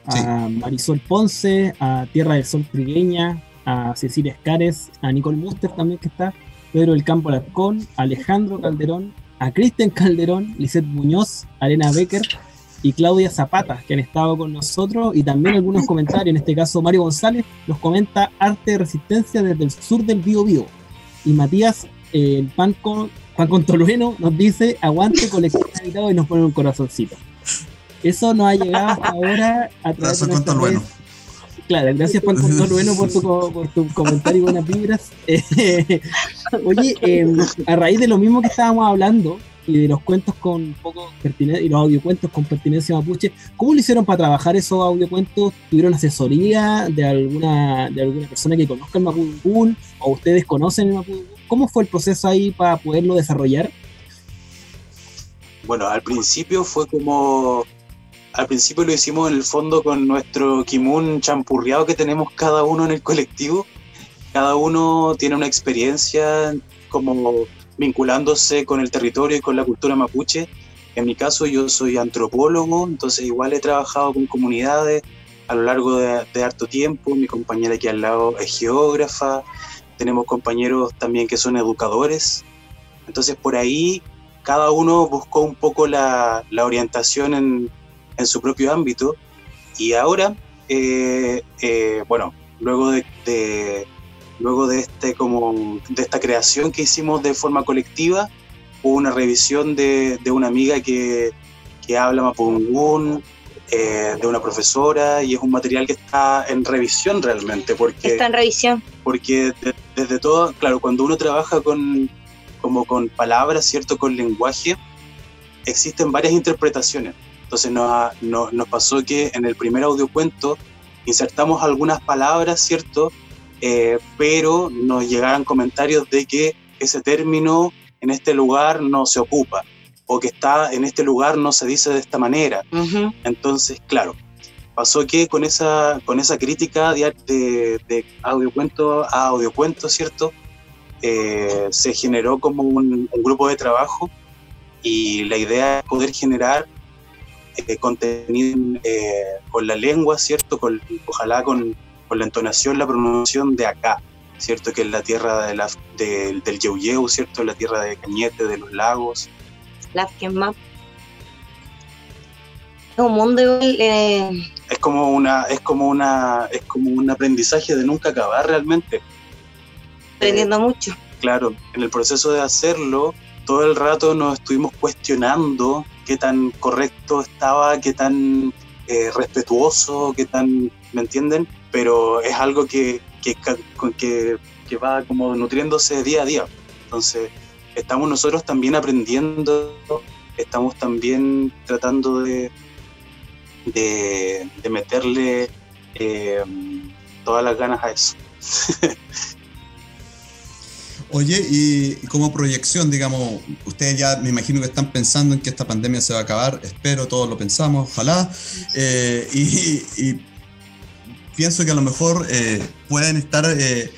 Speaker 2: a Marisol Ponce, a Tierra del Sol Trigueña, a Cecilia Escares, a Nicole Buster también que está, Pedro del Campo Alarcón, Alejandro Calderón, a Cristian Calderón, Lisette Muñoz, Arena Becker y Claudia Zapata, que han estado con nosotros, y también algunos comentarios. En este caso, Mario González nos comenta arte de resistencia desde el sur del Bío Bío. Y Matías, eh, el pan con, pan con Tolueno, nos dice aguante colectivo y nos pone un corazoncito. Eso nos ha llegado hasta ahora a través de
Speaker 3: con
Speaker 2: Claro, gracias Juan Tolueno por tu, por tu comentario y buenas vibras. oye, em, a raíz de lo mismo que estábamos hablando, y de los cuentos con poco pertinencia y los audiocuentos con pertinencia mapuche. ¿Cómo lo hicieron para trabajar esos audiocuentos? ¿Tuvieron asesoría de alguna de alguna persona que conozca el Mapudungun o ustedes conocen el Mapudungun? ¿Cómo fue el proceso ahí para poderlo desarrollar?
Speaker 5: Bueno, al principio fue como al principio lo hicimos en el fondo con nuestro kimun champurriado que tenemos cada uno en el colectivo. Cada uno tiene una experiencia como vinculándose con el territorio y con la cultura mapuche. En mi caso yo soy antropólogo, entonces igual he trabajado con comunidades a lo largo de, harto tiempo. Mi compañera aquí al lado es geógrafa, tenemos compañeros también que son educadores. Entonces por ahí cada uno buscó un poco la, orientación en, su propio ámbito y ahora, eh, eh, bueno, luego de luego de, este, como, de esta creación que hicimos de forma colectiva, hubo una revisión de, de una amiga que, que habla Mapudungún, eh, de una profesora, y es un material que está en revisión realmente. Porque,
Speaker 4: está en revisión.
Speaker 5: Porque desde todo, claro, cuando uno trabaja con, como con palabras, ¿cierto? Con lenguaje, existen varias interpretaciones. Entonces nos, nos, nos pasó que en el primer audiocuento insertamos algunas palabras, ¿cierto? Eh, pero nos llegaban comentarios de que ese término en este lugar no se ocupa o que está en este lugar no se dice de esta manera. Entonces, claro, pasó que con esa, con esa crítica de, de, de audiocuento a audiocuento, ¿cierto? Eh, se generó como un, grupo de trabajo y la idea es poder generar eh, contenido con la lengua, ¿cierto? Con, ojalá con, con la entonación, la pronunciación de acá, ¿cierto? Que es la tierra de la, del Yeuyeu, ¿cierto? La tierra de Cañete, de los lagos.
Speaker 4: Map. Es un mundo eh,
Speaker 5: Es como una, es como una, es como un aprendizaje de nunca acabar realmente.
Speaker 4: Aprendiendo eh, mucho.
Speaker 5: Claro, en el proceso de hacerlo, todo el rato nos estuvimos cuestionando qué tan correcto estaba, qué tan eh, respetuoso, qué tan, ¿me entienden? Pero es algo que, que, va como nutriéndose día a día. Entonces, estamos nosotros también aprendiendo, estamos también tratando de, de, meterle eh, todas las ganas a eso.
Speaker 3: Oye, y como proyección, digamos, ustedes ya me imagino que están pensando en que esta pandemia se va a acabar, espero, todos lo pensamos, ojalá, eh, y, pienso que a lo mejor eh, pueden estar eh,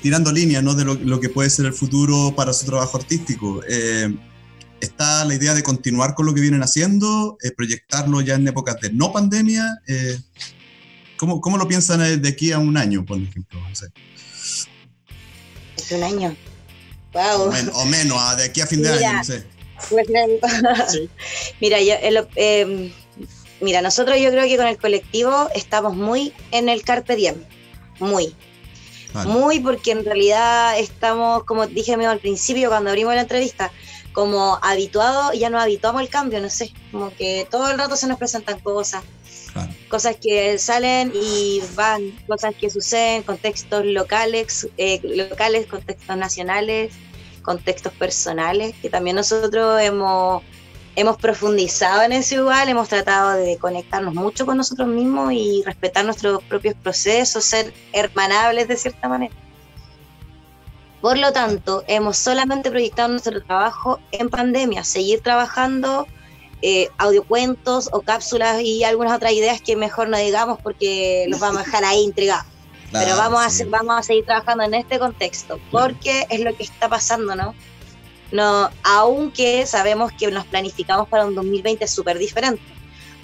Speaker 3: tirando líneas ¿no? de lo, que puede ser el futuro para su trabajo artístico. Eh, está la idea de continuar con lo que vienen haciendo, proyectarlo ya en épocas de no pandemia. ¿cómo, ¿cómo, lo piensan de aquí a un año, por ejemplo?
Speaker 4: un año. Wow.
Speaker 3: O, menos, ah, de aquí a fin de año, no sé.
Speaker 4: Mira, yo, eh, Mira, nosotros yo creo que con el colectivo estamos muy en el carpe diem, muy. Muy porque en realidad estamos, como dije al principio cuando abrimos la entrevista, como habituados, ya nos habituamos al cambio, no sé, como que todo el rato se nos presentan cosas, cosas que salen y van, cosas que suceden, contextos locales, eh, locales, contextos nacionales, contextos personales, que también nosotros hemos hemos profundizado en eso igual, hemos tratado de conectarnos mucho con nosotros mismos y respetar nuestros propios procesos, ser hermanables de cierta manera. Por lo tanto, hemos solamente proyectado nuestro trabajo en pandemia, seguir trabajando eh, audiocuentos o cápsulas y algunas otras ideas que mejor no digamos porque los vamos a dejar ahí intrigados. Pero vamos, a, vamos a seguir trabajando en este contexto, porque es lo que está pasando, ¿no? No, aunque sabemos que nos planificamos para un 2020 súper diferente.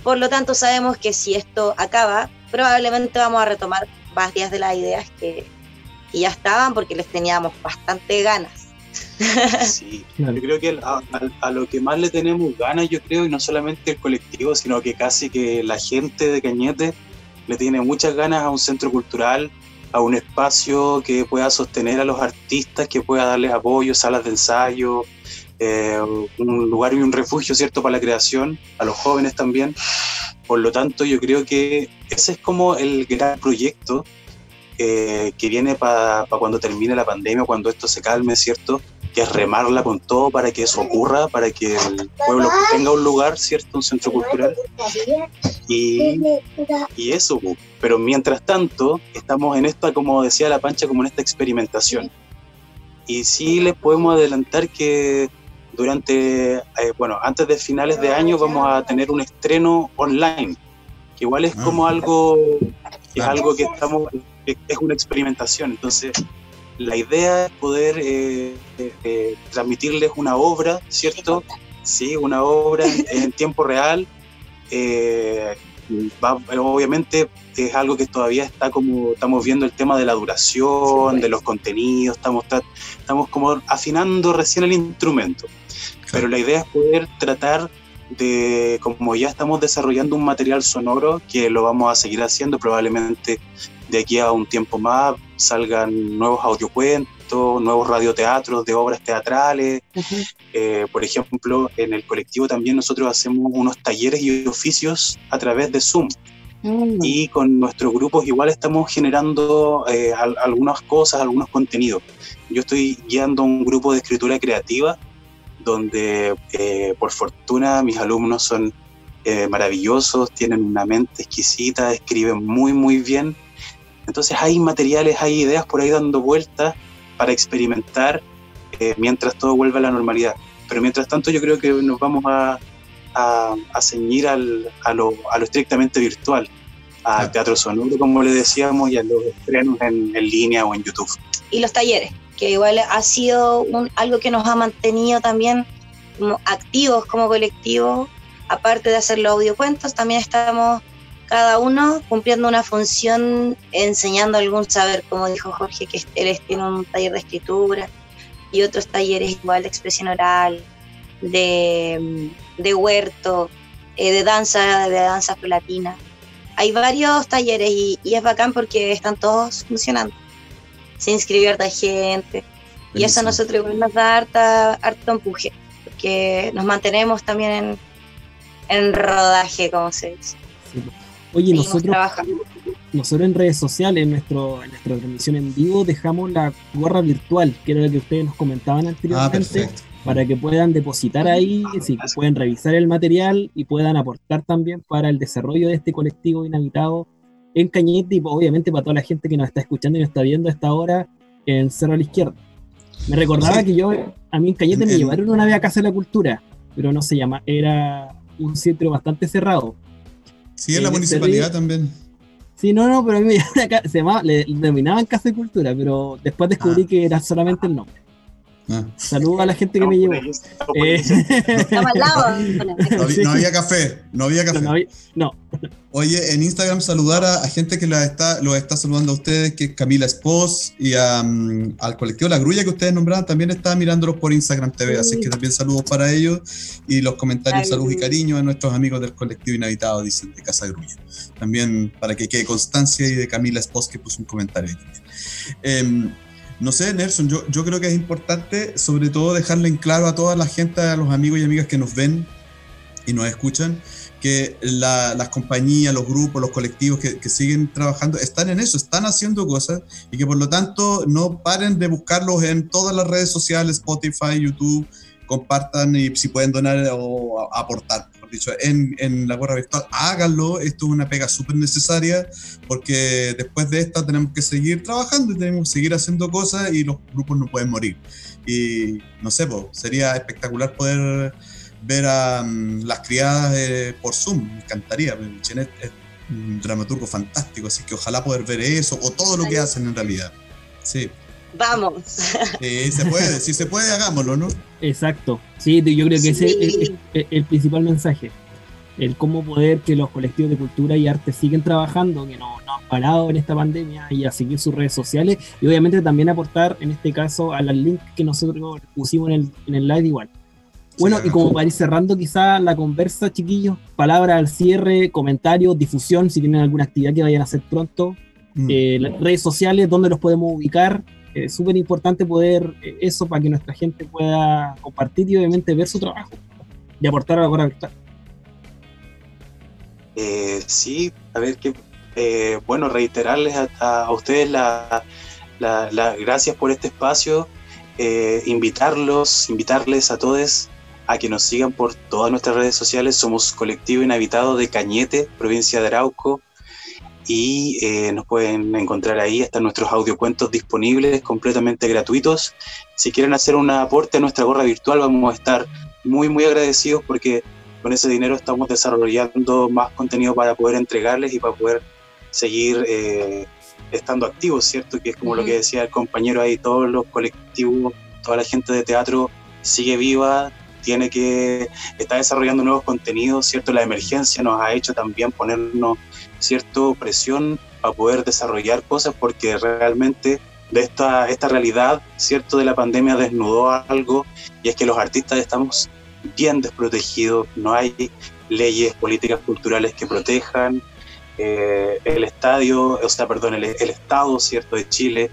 Speaker 4: Por lo tanto, sabemos que si esto acaba, probablemente vamos a retomar varias de las ideas que, ya estaban porque les teníamos bastante ganas.
Speaker 5: Sí, yo creo que a, lo que más le tenemos ganas, yo creo, y no solamente el colectivo, sino que casi que la gente de Cañete le tiene muchas ganas a un centro cultural, a un espacio que pueda sostener a los artistas, que pueda darles apoyo, salas de ensayo, eh, un lugar y un refugio, ¿cierto?, para la creación, a los jóvenes también. Por lo tanto, yo creo que ese es como el gran proyecto eh, que viene para cuando termine la pandemia, cuando esto se calme, ¿cierto? Que es remarla con todo para que eso ocurra, para que el pueblo tenga un lugar, ¿cierto? Un centro cultural. Y, y eso, pero mientras tanto, estamos en esta, como decía La Pancha, como en esta experimentación. Y sí les podemos adelantar que durante, eh, bueno, antes de finales de año vamos a tener un estreno online, que igual es ah. como algo, es algo que estamos es una experimentación. Entonces, la idea es poder eh, eh, eh, transmitirles una obra, ¿cierto? Sí, una obra en, tiempo real. obviamente es algo que todavía está como, estamos viendo el tema de la duración, de los contenidos, estamos, estamos como afinando recién el instrumento. Pero la idea es poder tratar de, como ya estamos desarrollando un material sonoro, que lo vamos a seguir haciendo probablemente de aquí a un tiempo más salgan nuevos audiocuentos, nuevos radioteatros de obras teatrales. Eh, por ejemplo, en el colectivo también nosotros hacemos unos talleres y oficios a través de Zoom. Mm. Y con nuestros grupos igual estamos generando eh, algunas cosas, algunos contenidos. Yo estoy guiando un grupo de escritura creativa donde eh, por fortuna mis alumnos son maravillosos, tienen una mente exquisita, escriben muy muy bien entonces hay materiales, hay ideas por ahí dando vueltas para experimentar eh, mientras todo vuelve a la normalidad. Pero mientras tanto yo creo que nos vamos a, a, ceñir al, a, lo, a, lo, estrictamente virtual, al teatro sonoro, como le decíamos, y a los estrenos en, en, línea o en YouTube.
Speaker 4: Y los talleres, que igual ha sido un, algo que nos ha mantenido también como activos como colectivo, aparte de hacer los audiocuentos, también estamos cada uno cumpliendo una función, enseñando algún saber, como dijo Jorge, que él tiene un taller de escritura y otros talleres igual de expresión oral, de, huerto, eh, de danza, de danza platina. Hay varios talleres y, es bacán porque están todos funcionando. Se inscribió harta gente y eso a nosotros igual nos da harta, harto empuje, porque nos mantenemos también en, en rodaje, como se dice.
Speaker 2: Oye, nosotros, nosotros en redes sociales, en, nuestro, en nuestra transmisión en vivo, dejamos la gorra virtual, que era lo que ustedes nos comentaban anteriormente, ah, para que puedan depositar ahí, si pueden revisar el material y puedan aportar también para el desarrollo de este colectivo inhabitado en Cañete y obviamente para toda la gente que nos está escuchando y nos está viendo a esta hora en Cerro a la Izquierda. Me recordaba que yo, a mí en Cañete me llevaron una vez a Casa de la Cultura, pero no se llama, era un centro bastante cerrado
Speaker 3: Sí, en la municipalidad también.
Speaker 2: Sí, no, no, pero a mí me se llamaba, le denominaban Casa de Cultura, pero después descubrí ah. que era solamente el nombre. Ah. Saludos a la gente que me llevó. Eh,
Speaker 3: no, había café, no había café.
Speaker 2: No.
Speaker 3: Oye, en Instagram saludar a, gente que la está, los está saludando a ustedes, que es Camila Espos y al colectivo La Grulla que ustedes nombraban, también está mirándolos por Instagram TV, así que también saludos para ellos y los comentarios, saludos y cariño a nuestros amigos del colectivo Inhabitado, dicen, de Casa Grulla. También para que quede constancia y de Camila Espos que puso un comentario. Eh, no sé, Nelson, yo, creo que es importante sobre todo dejarle en claro a toda la gente, a los amigos y amigas que nos ven y nos escuchan, que las compañías, los grupos, los colectivos que, siguen trabajando están en eso, están haciendo cosas y que por lo tanto no paren de buscarlos en todas las redes sociales, Spotify, YouTube, compartan y si pueden donar o aportar dicho, en, en la gorra virtual, háganlo, esto es una pega súper necesaria, porque después de esta tenemos que seguir trabajando y tenemos que seguir haciendo cosas y los grupos no pueden morir. Y no sé, pues, sería espectacular poder ver a mm, las criadas eh, por Zoom, me encantaría, Chenet es un dramaturgo fantástico, así que ojalá poder ver eso o todo lo que hacen en realidad. Sí.
Speaker 4: Vamos.
Speaker 3: Sí, se puede, si se puede, hagámoslo, ¿no?
Speaker 2: Exacto. Sí, yo creo que ese es, el principal mensaje. el cómo poder que los colectivos de cultura y arte siguen trabajando, que no, no, han parado en esta pandemia y a seguir sus redes sociales y obviamente también aportar en este caso a al link que nosotros pusimos en el, en el live igual. Bueno, y como para ir cerrando quizá la conversa, chiquillos, palabra al cierre, comentarios, difusión, si tienen alguna actividad que vayan a hacer pronto, mm. eh, las redes sociales, dónde los podemos ubicar. Es súper importante poder eh, eso para que nuestra gente pueda compartir y obviamente ver su trabajo y aportar a la hora virtual.
Speaker 5: Eh, sí, a ver qué. Eh, bueno, reiterarles a, ustedes las la, gracias por este espacio, eh, invitarlos, invitarles a todos a que nos sigan por todas nuestras redes sociales. Somos Colectivo Inhabitado de Cañete, provincia de Arauco, y nos pueden encontrar ahí. Están nuestros audiocuentos disponibles, completamente gratuitos. Si quieren hacer un aporte a nuestra gorra virtual, vamos a estar muy, muy agradecidos porque con ese dinero estamos desarrollando más contenido para poder entregarles y para poder seguir eh, estando activos, ¿cierto? Que es como lo que decía el compañero ahí, todos los colectivos, toda la gente de teatro sigue viva, tiene que estar desarrollando nuevos contenidos, ¿cierto? La emergencia nos ha hecho también ponernos, ¿cierto? Presión para poder desarrollar cosas porque realmente de esta, esta realidad, ¿cierto? De la pandemia desnudó algo y es que los artistas estamos bien desprotegido, no hay leyes, políticas culturales que protejan. Eh, el estadio, o sea, perdón, el, Estado, ¿cierto?, de Chile,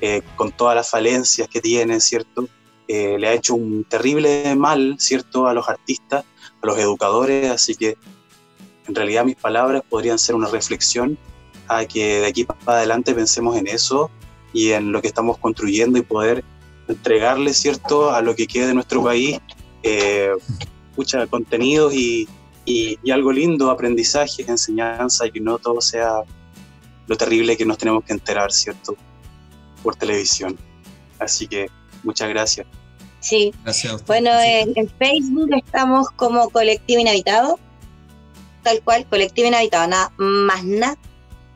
Speaker 5: eh, con todas las falencias que tiene, ¿cierto?, eh, le ha hecho un terrible mal, ¿cierto?, a los artistas, a los educadores, así que en realidad mis palabras podrían ser una reflexión a que de aquí para adelante pensemos en eso y en lo que estamos construyendo y poder entregarle, ¿cierto?, a lo que quede de nuestro país eh, mucha contenidos y, y, algo lindo, aprendizaje, enseñanza y que no todo sea lo terrible que nos tenemos que enterar, ¿cierto? Por televisión. Así que muchas gracias.
Speaker 4: Sí. Gracias bueno, en, Facebook estamos como Colectivo Inhabitado, tal cual, Colectivo Inhabitado, nada más nada.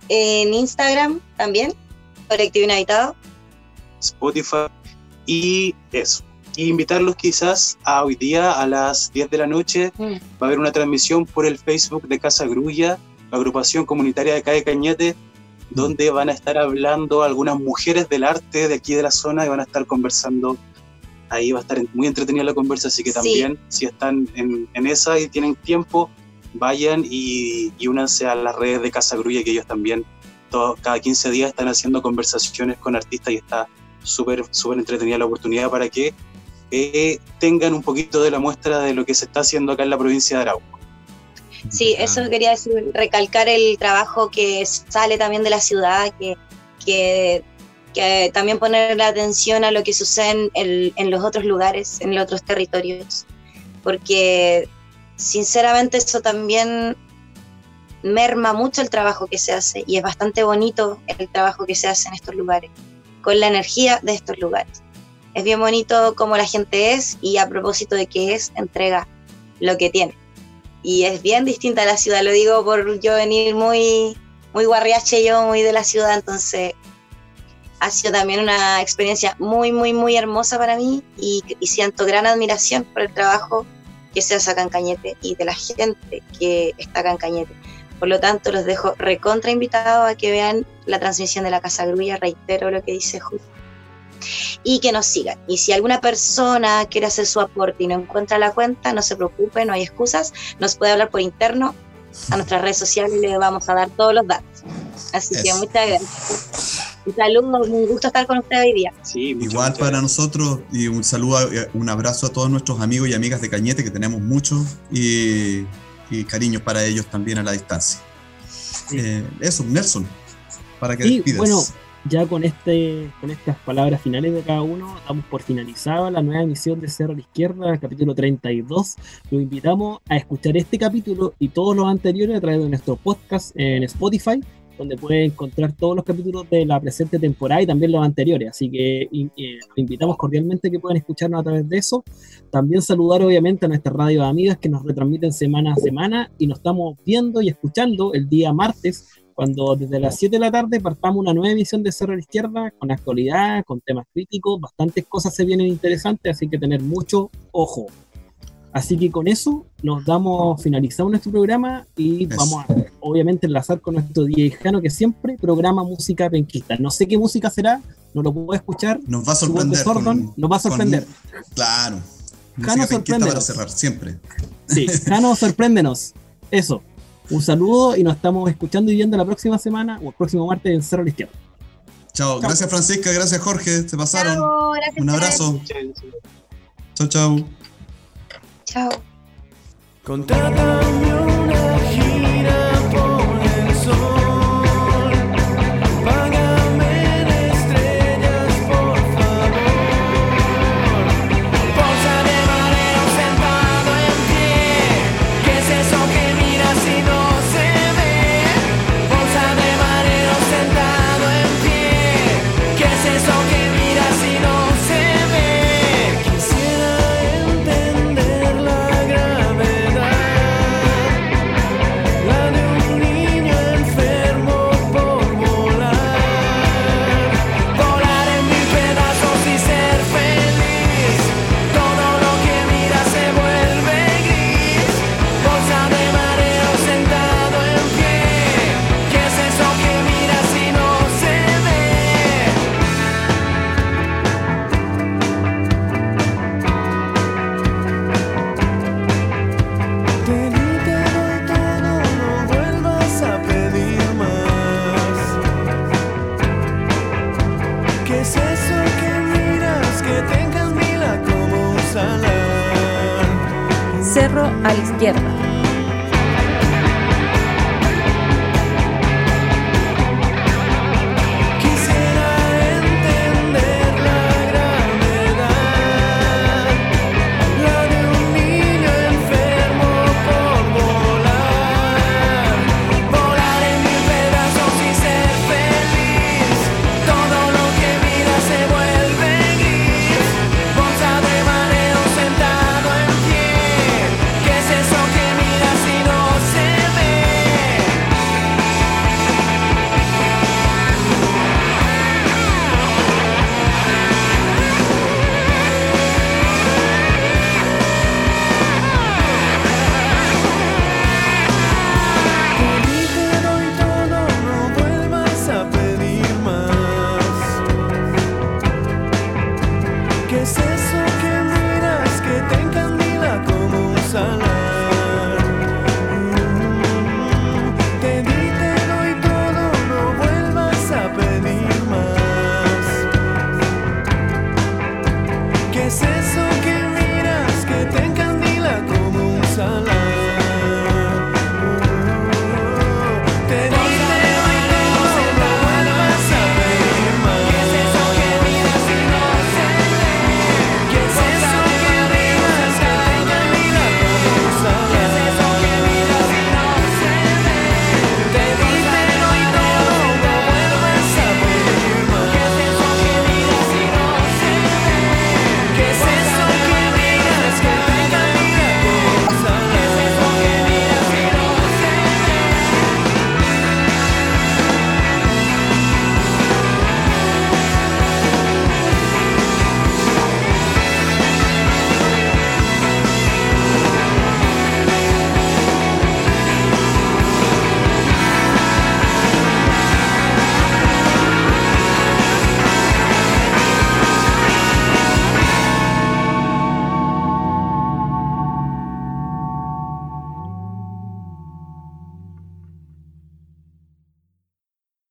Speaker 4: En Instagram también, Colectivo Inhabitado.
Speaker 5: Spotify y eso invitarlos quizás a hoy día a las 10 de la noche. Mm. Va a haber una transmisión por el Facebook de Casa Grulla, la agrupación comunitaria de Calle Cañete, mm. donde van a estar hablando algunas mujeres del arte de aquí de la zona y van a estar conversando. Ahí va a estar muy entretenida la conversa, así que también si están en, esa y tienen tiempo, vayan y, únanse a las redes de Casa Grulla, que ellos también cada 15 días están haciendo conversaciones con artistas y está súper súper entretenida la oportunidad para que tengan un poquito de la muestra de lo que se está haciendo acá en la provincia de Arauco.
Speaker 4: Sí, eso quería decir, recalcar el trabajo que sale también de la ciudad, que, que, también poner la atención a lo que sucede en, en, los otros lugares, en los otros territorios, porque sinceramente eso también merma mucho el trabajo que se hace y es bastante bonito el trabajo que se hace en estos lugares, con la energía de estos lugares es bien bonito cómo la gente es y a propósito de qué es, entrega lo que tiene. Y es bien distinta a la ciudad, lo digo por yo venir muy, muy guarriache yo, muy de la ciudad, entonces ha sido también una experiencia muy, muy, muy hermosa para mí y, siento gran admiración por el trabajo que se hace acá en Cañete y de la gente que está acá en Cañete. Por lo tanto, los dejo recontra invitados a que vean la transmisión de la Casa Grulla, reitero lo que dice Justo y que nos sigan. Y si alguna persona quiere hacer su aporte y no encuentra la cuenta, no se preocupe, no hay excusas, nos puede hablar por interno a nuestras redes sociales y le vamos a dar todos los datos. Así que muchas gracias. Un saludo, un gusto estar con usted hoy día.
Speaker 3: Igual para nosotros y un saludo, eh, un abrazo a todos nuestros amigos y amigas de Cañete, que tenemos muchos, y, y cariños para ellos también a la distancia. Eh, eso, Nelson, para que despidas.
Speaker 2: Bueno, ya con, este, con estas palabras finales de cada uno, damos por finalizada la nueva emisión de Cerro a la Izquierda, capítulo 32. Lo invitamos a escuchar este capítulo y todos los anteriores a través de nuestro podcast en Spotify, donde puede encontrar todos los capítulos de la presente temporada y también los anteriores. Así que eh, invitamos cordialmente que puedan escucharnos a través de eso. También saludar obviamente a nuestras radio amigas que nos retransmiten semana a semana y nos estamos viendo y escuchando el día martes cuando desde las 7 de la tarde partamos una nueva emisión de Cerro a la Izquierda, con actualidad, con temas críticos, bastantes cosas se vienen interesantes, así que tener mucho ojo. Así que con eso nos damos finalizado nuestro programa y vamos a obviamente enlazar con nuestro DJ Jano que siempre programa música penquista. No sé qué música será, no lo puedo escuchar.
Speaker 3: Nos va a sorprender.
Speaker 2: Nos va a sorprender.
Speaker 3: Con, claro.
Speaker 2: Jano
Speaker 3: sorpréndenos. para cerrar, siempre.
Speaker 2: Sí, Jano sorpréndenos. Eso. Un saludo y nos estamos escuchando y viendo la próxima semana o el próximo martes en Cerro a.
Speaker 3: Chao. Gracias Francisca, gracias Jorge, se pasaron. Un abrazo. Chao, chao.
Speaker 4: Chao.
Speaker 6: Contrátame una gira.